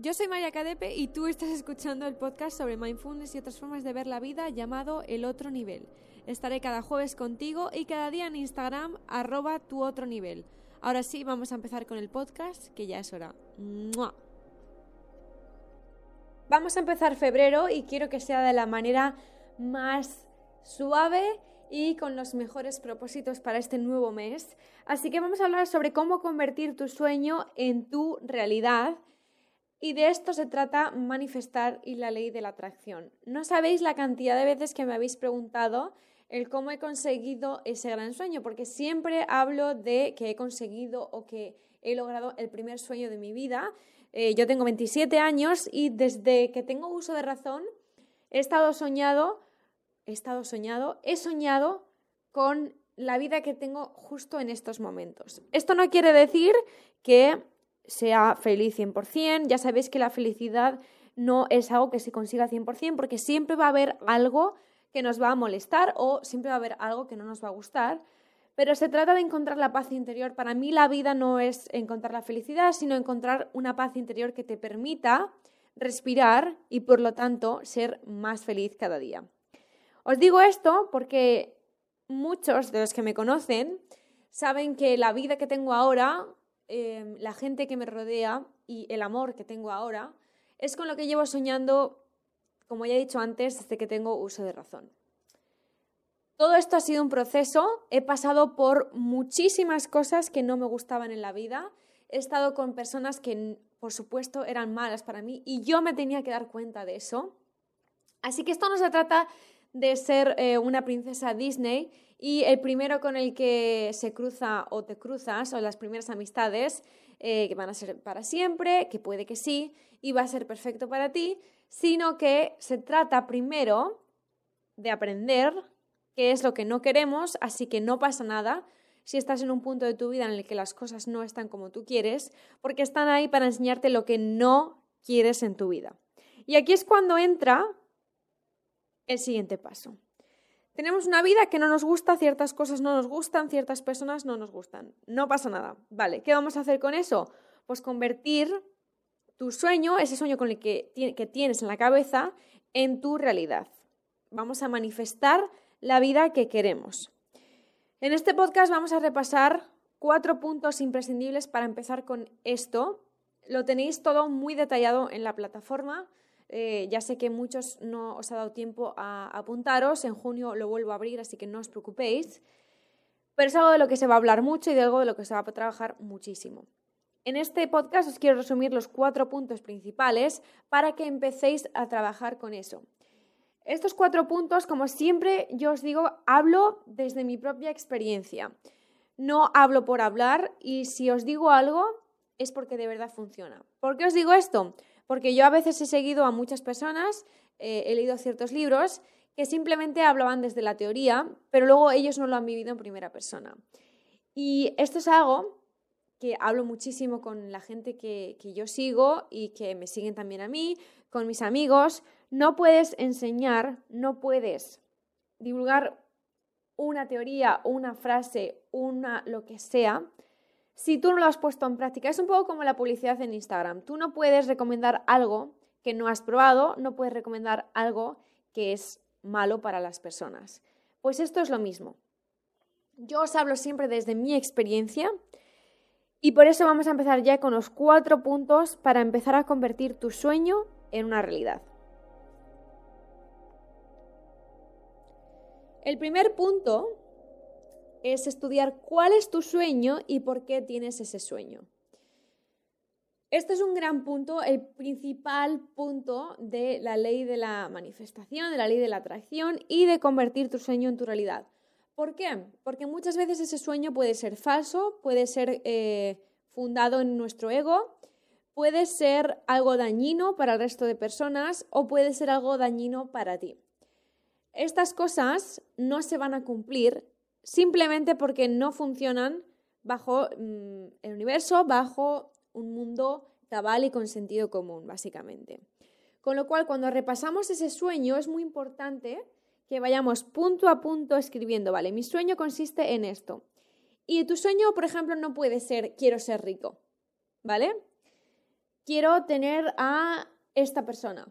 Yo soy María Cadepe y tú estás escuchando el podcast sobre mindfulness y otras formas de ver la vida llamado El Otro Nivel. Estaré cada jueves contigo y cada día en Instagram arroba tu otro nivel. Ahora sí, vamos a empezar con el podcast, que ya es hora. Vamos a empezar febrero y quiero que sea de la manera más suave y con los mejores propósitos para este nuevo mes. Así que vamos a hablar sobre cómo convertir tu sueño en tu realidad. Y de esto se trata manifestar y la ley de la atracción. No sabéis la cantidad de veces que me habéis preguntado el cómo he conseguido ese gran sueño, porque siempre hablo de que he conseguido o que he logrado el primer sueño de mi vida. Eh, yo tengo 27 años y desde que tengo uso de razón he estado soñado he estado soñado, he soñado con la vida que tengo justo en estos momentos. Esto no quiere decir que sea feliz 100%, ya sabéis que la felicidad no es algo que se consiga 100% porque siempre va a haber algo que nos va a molestar o siempre va a haber algo que no nos va a gustar, pero se trata de encontrar la paz interior. Para mí la vida no es encontrar la felicidad, sino encontrar una paz interior que te permita respirar y por lo tanto ser más feliz cada día. Os digo esto porque muchos de los que me conocen saben que la vida que tengo ahora, em, la gente que me rodea y el amor que tengo ahora, es con lo que llevo soñando, como ya he dicho antes, desde que tengo uso de razón. Todo esto ha sido un proceso, he pasado por muchísimas cosas que no me gustaban en la vida, he estado con personas que, por supuesto, eran malas para mí y yo me tenía que dar cuenta de eso. Así que esto no se trata de ser eh, una princesa Disney y el primero con el que se cruza o te cruzas o las primeras amistades eh, que van a ser para siempre, que puede que sí, y va a ser perfecto para ti, sino que se trata primero de aprender qué es lo que no queremos, así que no pasa nada si estás en un punto de tu vida en el que las cosas no están como tú quieres, porque están ahí para enseñarte lo que no quieres en tu vida. Y aquí es cuando entra el siguiente paso. Tenemos una vida que no nos gusta, ciertas cosas no nos gustan, ciertas personas no nos gustan. No pasa nada. Vale, ¿qué vamos a hacer con eso? Pues convertir tu sueño, ese sueño con el que, que tienes en la cabeza, en tu realidad. Vamos a manifestar la vida que queremos. En este podcast vamos a repasar cuatro puntos imprescindibles para empezar con esto. Lo tenéis todo muy detallado en la plataforma. Eh, ya sé que muchos no os ha dado tiempo a apuntaros, en junio lo vuelvo a abrir, así que no os preocupéis. Pero es algo de lo que se va a hablar mucho y de algo de lo que se va a trabajar muchísimo. En este podcast os quiero resumir los cuatro puntos principales para que empecéis a trabajar con eso. Estos cuatro puntos, como siempre yo os digo, hablo desde mi propia experiencia. No hablo por hablar y si os digo algo es porque de verdad funciona. ¿Por qué os digo esto? Porque yo a veces he seguido a muchas personas, eh, he leído ciertos libros que simplemente hablaban desde la teoría, pero luego ellos no lo han vivido en primera persona. Y esto es algo que hablo muchísimo con la gente que, que yo sigo y que me siguen también a mí, con mis amigos. No puedes enseñar, no puedes divulgar una teoría, una frase, una lo que sea, si tú no lo has puesto en práctica. Es un poco como la publicidad en Instagram. Tú no puedes recomendar algo que no has probado, no puedes recomendar algo que es malo para las personas. Pues esto es lo mismo. Yo os hablo siempre desde mi experiencia y por eso vamos a empezar ya con los cuatro puntos para empezar a convertir tu sueño en una realidad. El primer punto es estudiar cuál es tu sueño y por qué tienes ese sueño. Este es un gran punto, el principal punto de la ley de la manifestación, de la ley de la atracción y de convertir tu sueño en tu realidad. ¿Por qué? Porque muchas veces ese sueño puede ser falso, puede ser eh, fundado en nuestro ego, puede ser algo dañino para el resto de personas o puede ser algo dañino para ti. Estas cosas no se van a cumplir simplemente porque no funcionan bajo mm, el universo, bajo un mundo cabal y con sentido común, básicamente. Con lo cual, cuando repasamos ese sueño, es muy importante que vayamos punto a punto escribiendo, vale, mi sueño consiste en esto. Y tu sueño, por ejemplo, no puede ser quiero ser rico, ¿vale? quiero tener a esta persona.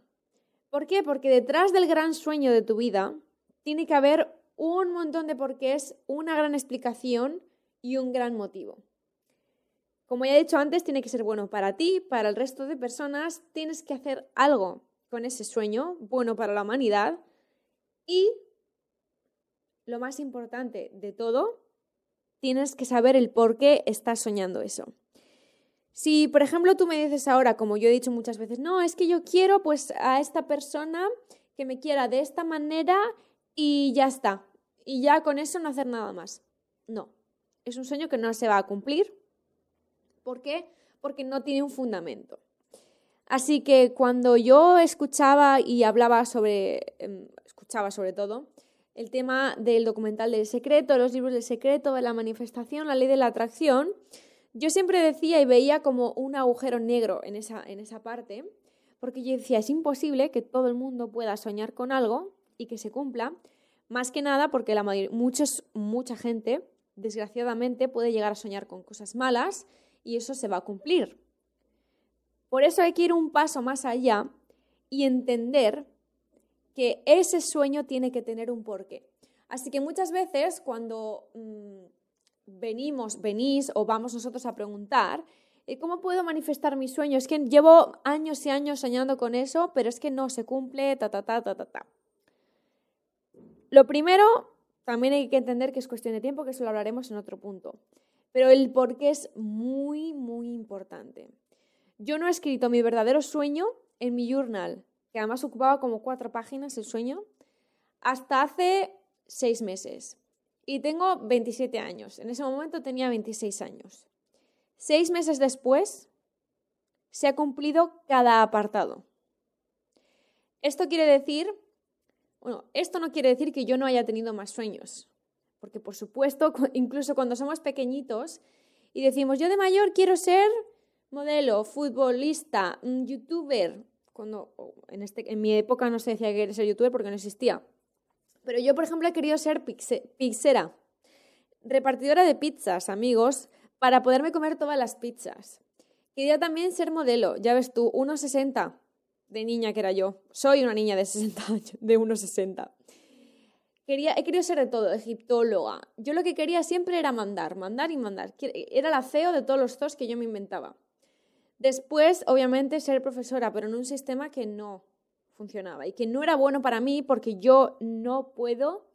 ¿Por qué? Porque detrás del gran sueño de tu vida tiene que haber un montón de porqués, una gran explicación y un gran motivo. Como ya he dicho antes, tiene que ser bueno para ti, para el resto de personas, tienes que hacer algo con ese sueño, bueno para la humanidad y, lo más importante de todo, tienes que saber el por qué estás soñando eso. Si, por ejemplo, tú me dices ahora, como yo he dicho muchas veces, no, es que yo quiero pues a esta persona que me quiera de esta manera y ya está. Y ya con eso no hacer nada más. No, es un sueño que no se va a cumplir. ¿Por qué? Porque no tiene un fundamento. Así que cuando yo escuchaba y hablaba sobre, em, escuchaba sobre todo, el tema del documental del secreto, los libros del secreto, de la manifestación, la ley de la atracción, yo siempre decía y veía como un agujero negro en esa, en esa parte, porque yo decía, es imposible que todo el mundo pueda soñar con algo y que se cumpla, más que nada porque la muchos, mucha gente, desgraciadamente, puede llegar a soñar con cosas malas y eso se va a cumplir. Por eso hay que ir un paso más allá y entender que ese sueño tiene que tener un porqué. Así que muchas veces cuando mm, venimos, venís o vamos nosotros a preguntar, eh, ¿cómo puedo manifestar mi sueño? Es que llevo años y años soñando con eso, pero es que no se cumple, ta, ta, ta, ta, ta, ta. Lo primero, también hay que entender que es cuestión de tiempo, que eso lo hablaremos en otro punto. Pero el porqué es muy, muy importante. Yo no he escrito mi verdadero sueño en mi journal, que además ocupaba como cuatro páginas el sueño, hasta hace seis meses. Y tengo 27 años. En ese momento tenía 26 años. Seis meses después, se ha cumplido cada apartado. Esto quiere decir, bueno, esto no quiere decir que yo no haya tenido más sueños. Porque por supuesto, incluso cuando somos pequeñitos y decimos, yo de mayor quiero ser modelo, futbolista, mm, youtuber, cuando en, este, en mi época no se decía que quería ser youtuber porque no existía. Pero yo, por ejemplo, he querido ser pizzera, repartidora de pizzas, amigos, para poderme comer todas las pizzas. Quería también ser modelo, ya ves tú, 1,60 de niña que era yo. Soy una niña de 60 años, de 1,60. Quería, he querido ser de todo, egiptóloga. Yo lo que quería siempre era mandar, mandar y mandar. Era la CEO de todos los zoos que yo me inventaba. Después, obviamente, ser profesora, pero en un sistema que no funcionaba y que no era bueno para mí porque yo no puedo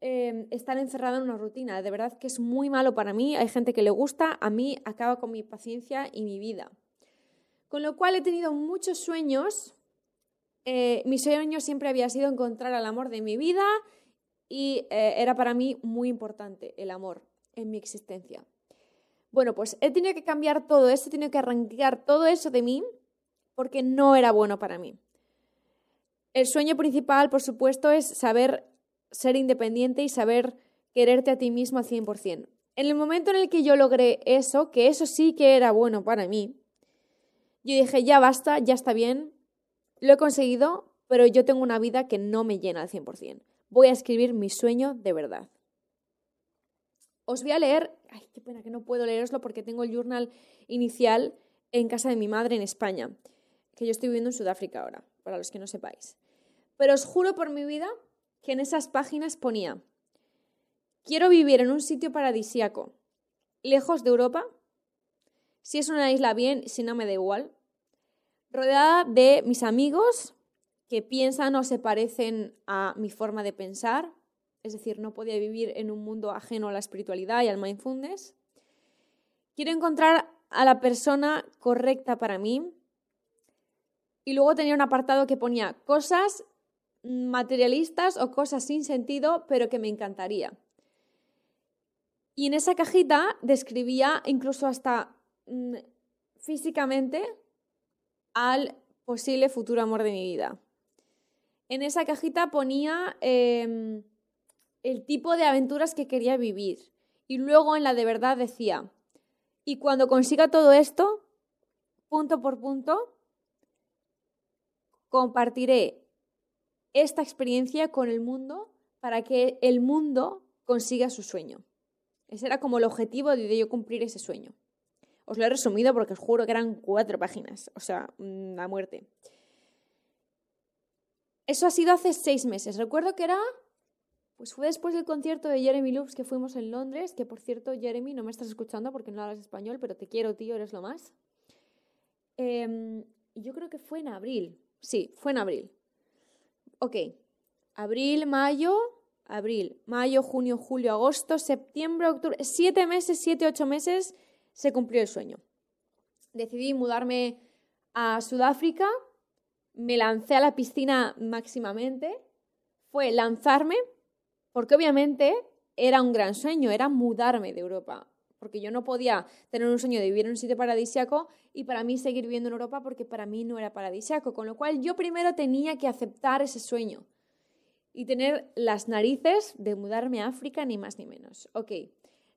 em, estar encerrada en una rutina. De verdad que es muy malo para mí. Hay gente que le gusta, a mí acaba con mi paciencia y mi vida. Con lo cual he tenido muchos sueños. Eh, mi sueño siempre había sido encontrar al amor de mi vida y eh, era para mí muy importante el amor en mi existencia. Bueno, pues he tenido que cambiar todo eso, he tenido que arrancar todo eso de mí porque no era bueno para mí. El sueño principal, por supuesto, es saber ser independiente y saber quererte a ti mismo al 100%. En el momento en el que yo logré eso, que eso sí que era bueno para mí, yo dije, ya basta, ya está bien, lo he conseguido, pero yo tengo una vida que no me llena al 100%. Voy a escribir mi sueño de verdad. Os voy a leer, ay, qué pena que no puedo leeroslo porque tengo el journal inicial en casa de mi madre en España, que yo estoy viviendo en Sudáfrica ahora, para los que no sepáis. Pero os juro por mi vida que en esas páginas ponía, quiero vivir en un sitio paradisíaco, lejos de Europa, si es una isla bien, si no me da igual, rodeada de mis amigos que piensan o se parecen a mi forma de pensar, es decir, no podía vivir en un mundo ajeno a la espiritualidad y al mindfulness. Quiero encontrar a la persona correcta para mí. Y luego tenía un apartado que ponía cosas materialistas o cosas sin sentido, pero que me encantaría. Y en esa cajita describía incluso hasta mm, físicamente al posible futuro amor de mi vida. En esa cajita ponía em, el tipo de aventuras que quería vivir. Y luego en la de verdad decía, y cuando consiga todo esto, punto por punto, compartiré esta experiencia con el mundo para que el mundo consiga su sueño. Ese era como el objetivo de yo cumplir ese sueño. Os lo he resumido porque os juro que eran cuatro páginas, o sea, la muerte. Eso ha sido hace seis meses. Recuerdo que era, pues fue después del concierto de Jeremy Loops que fuimos en Londres, que por cierto, Jeremy, no me estás escuchando porque no hablas español, pero te quiero, tío, eres lo más. Em, yo creo que fue en abril. Sí, fue en abril. Ok, abril, mayo, abril, mayo, junio, julio, agosto, septiembre, octubre, siete meses, siete, ocho meses, se cumplió el sueño. Decidí mudarme a Sudáfrica me lancé a la piscina máximamente fue lanzarme, porque obviamente era un gran sueño, era mudarme de Europa, porque yo no podía tener un sueño de vivir en un sitio paradisiaco y para mí seguir viviendo en Europa porque para mí no era paradisiaco, con lo cual yo primero tenía que aceptar ese sueño y tener las narices de mudarme a África, ni más ni menos. Ok,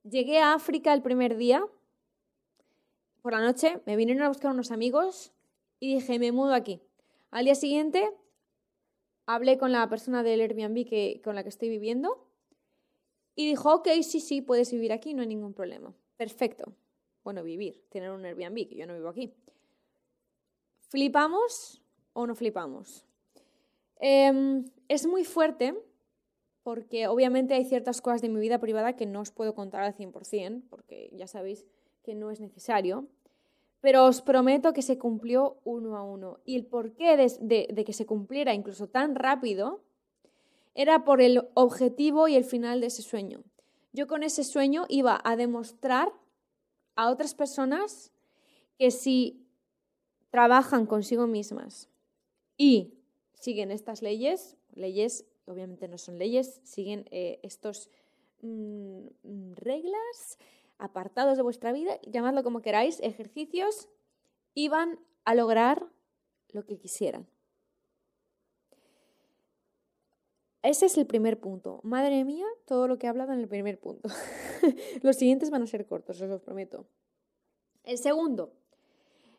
llegué a África el primer día, por la noche, me vinieron a buscar unos amigos y dije, me mudo aquí. Al día siguiente hablé con la persona del Airbnb que, con la que estoy viviendo y dijo, ok, sí, sí, puedes vivir aquí, no hay ningún problema. Perfecto. Bueno, vivir, tener un Airbnb, que yo no vivo aquí. ¿Flipamos o no flipamos? Em, es muy fuerte porque obviamente hay ciertas cosas de mi vida privada que no os puedo contar al 100%, porque ya sabéis que no es necesario pero os prometo que se cumplió uno a uno. Y el porqué de, de, que se cumpliera incluso tan rápido era por el objetivo y el final de ese sueño. Yo con ese sueño iba a demostrar a otras personas que si trabajan consigo mismas y siguen estas leyes, leyes obviamente no son leyes, siguen eh, estos mm, mm, reglas, apartados de vuestra vida, llamadlo como queráis, ejercicios, iban a lograr lo que quisieran. Ese es el primer punto. Madre mía, todo lo que he hablado en el primer punto. los siguientes van a ser cortos, os lo prometo. El segundo,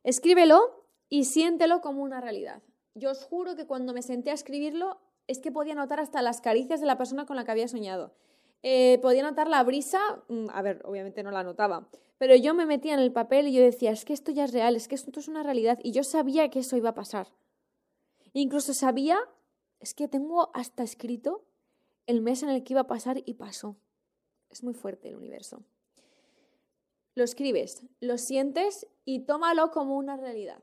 escríbelo y siéntelo como una realidad. Yo os juro que cuando me senté a escribirlo es que podía notar hasta las caricias de la persona con la que había soñado. Eh, podía notar la brisa, mm, a ver, obviamente no la notaba, pero yo me metía en el papel y yo decía, es que esto ya es real, es que esto es una realidad y yo sabía que eso iba a pasar. incluso sabía, es que tengo hasta escrito el mes en el que iba a pasar y pasó. Es muy fuerte el universo. Lo escribes, lo sientes y tómalo como una realidad.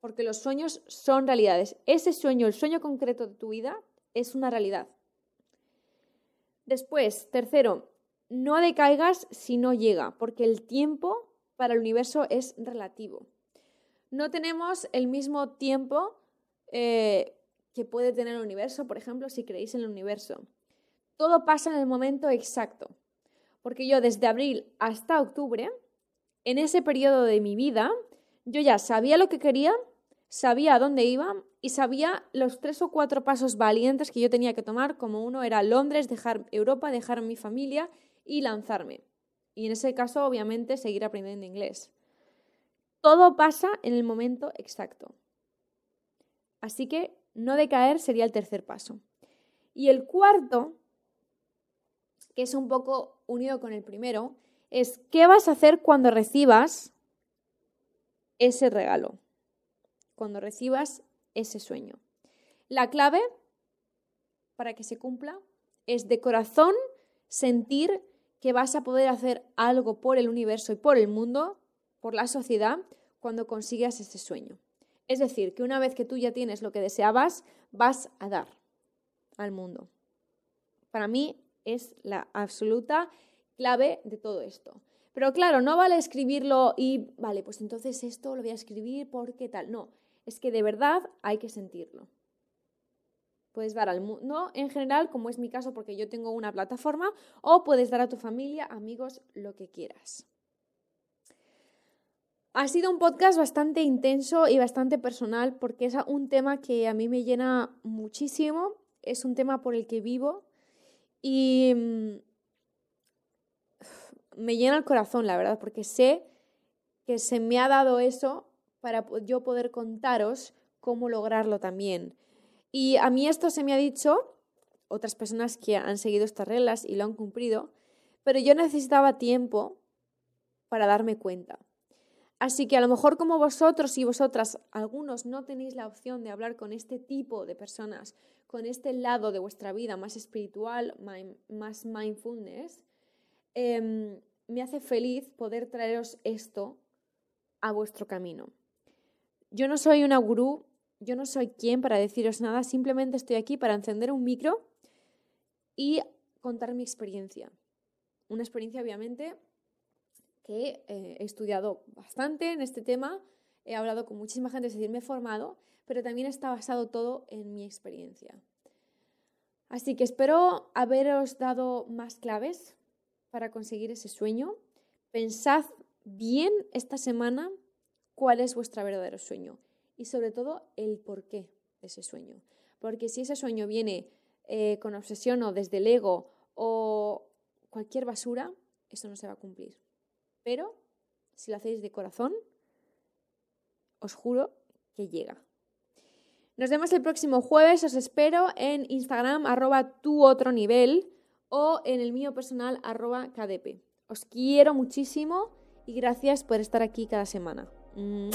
Porque los sueños son realidades. Ese sueño, el sueño concreto de tu vida, es una realidad. Después, tercero, no decaigas si no llega, porque el tiempo para el universo es relativo. No tenemos el mismo tiempo eh, que puede tener el universo, por ejemplo, si creéis en el universo. Todo pasa en el momento exacto, porque yo desde abril hasta octubre, en ese periodo de mi vida, yo ya sabía lo que quería, sabía a dónde iba y sabía los tres o cuatro pasos valientes que yo tenía que tomar, como uno era Londres, dejar Europa, dejar mi familia y lanzarme. Y en ese caso, obviamente, seguir aprendiendo inglés. Todo pasa en el momento exacto. Así que no decaer sería el tercer paso. Y el cuarto, que es un poco unido con el primero, es qué vas a hacer cuando recibas ese regalo cuando recibas ese sueño. La clave para que se cumpla es de corazón sentir que vas a poder hacer algo por el universo y por el mundo, por la sociedad, cuando consigas ese sueño. Es decir, que una vez que tú ya tienes lo que deseabas, vas a dar al mundo. Para mí es la absoluta clave de todo esto. Pero claro, no vale escribirlo y, vale, pues entonces esto lo voy a escribir porque tal. No, es que de verdad hay que sentirlo. Puedes dar al mundo en general, como es mi caso porque yo tengo una plataforma, o puedes dar a tu familia, amigos, lo que quieras. Ha sido un podcast bastante intenso y bastante personal porque es un tema que a mí me llena muchísimo, es un tema por el que vivo y mm, me llena el corazón, la verdad, porque sé que se me ha dado eso para yo poder contaros cómo lograrlo también. Y a mí esto se me ha dicho, otras personas que han seguido estas reglas y lo han cumplido, pero yo necesitaba tiempo para darme cuenta. Así que a lo mejor como vosotros y vosotras, algunos no tenéis la opción de hablar con este tipo de personas, con este lado de vuestra vida más espiritual, más mindfulness, em, me hace feliz poder traeros esto a vuestro camino. Yo no soy una gurú, yo no soy quien para deciros nada, simplemente estoy aquí para encender un micro y contar mi experiencia. Una experiencia obviamente que eh, he estudiado bastante en este tema, he hablado con muchísima gente, es decir, me he formado, pero también está basado todo en mi experiencia. Así que espero haberos dado más claves para conseguir ese sueño. Pensad bien esta semana cuál es vuestro verdadero sueño y sobre todo el porqué de ese sueño. Porque si ese sueño viene eh, con obsesión o desde el ego o cualquier basura, eso no se va a cumplir. Pero si lo hacéis de corazón, os juro que llega. Nos vemos el próximo jueves, os espero en Instagram arroba tu otro nivel o en el mío personal arroba kdp. Os quiero muchísimo y gracias por estar aquí cada semana. 嗯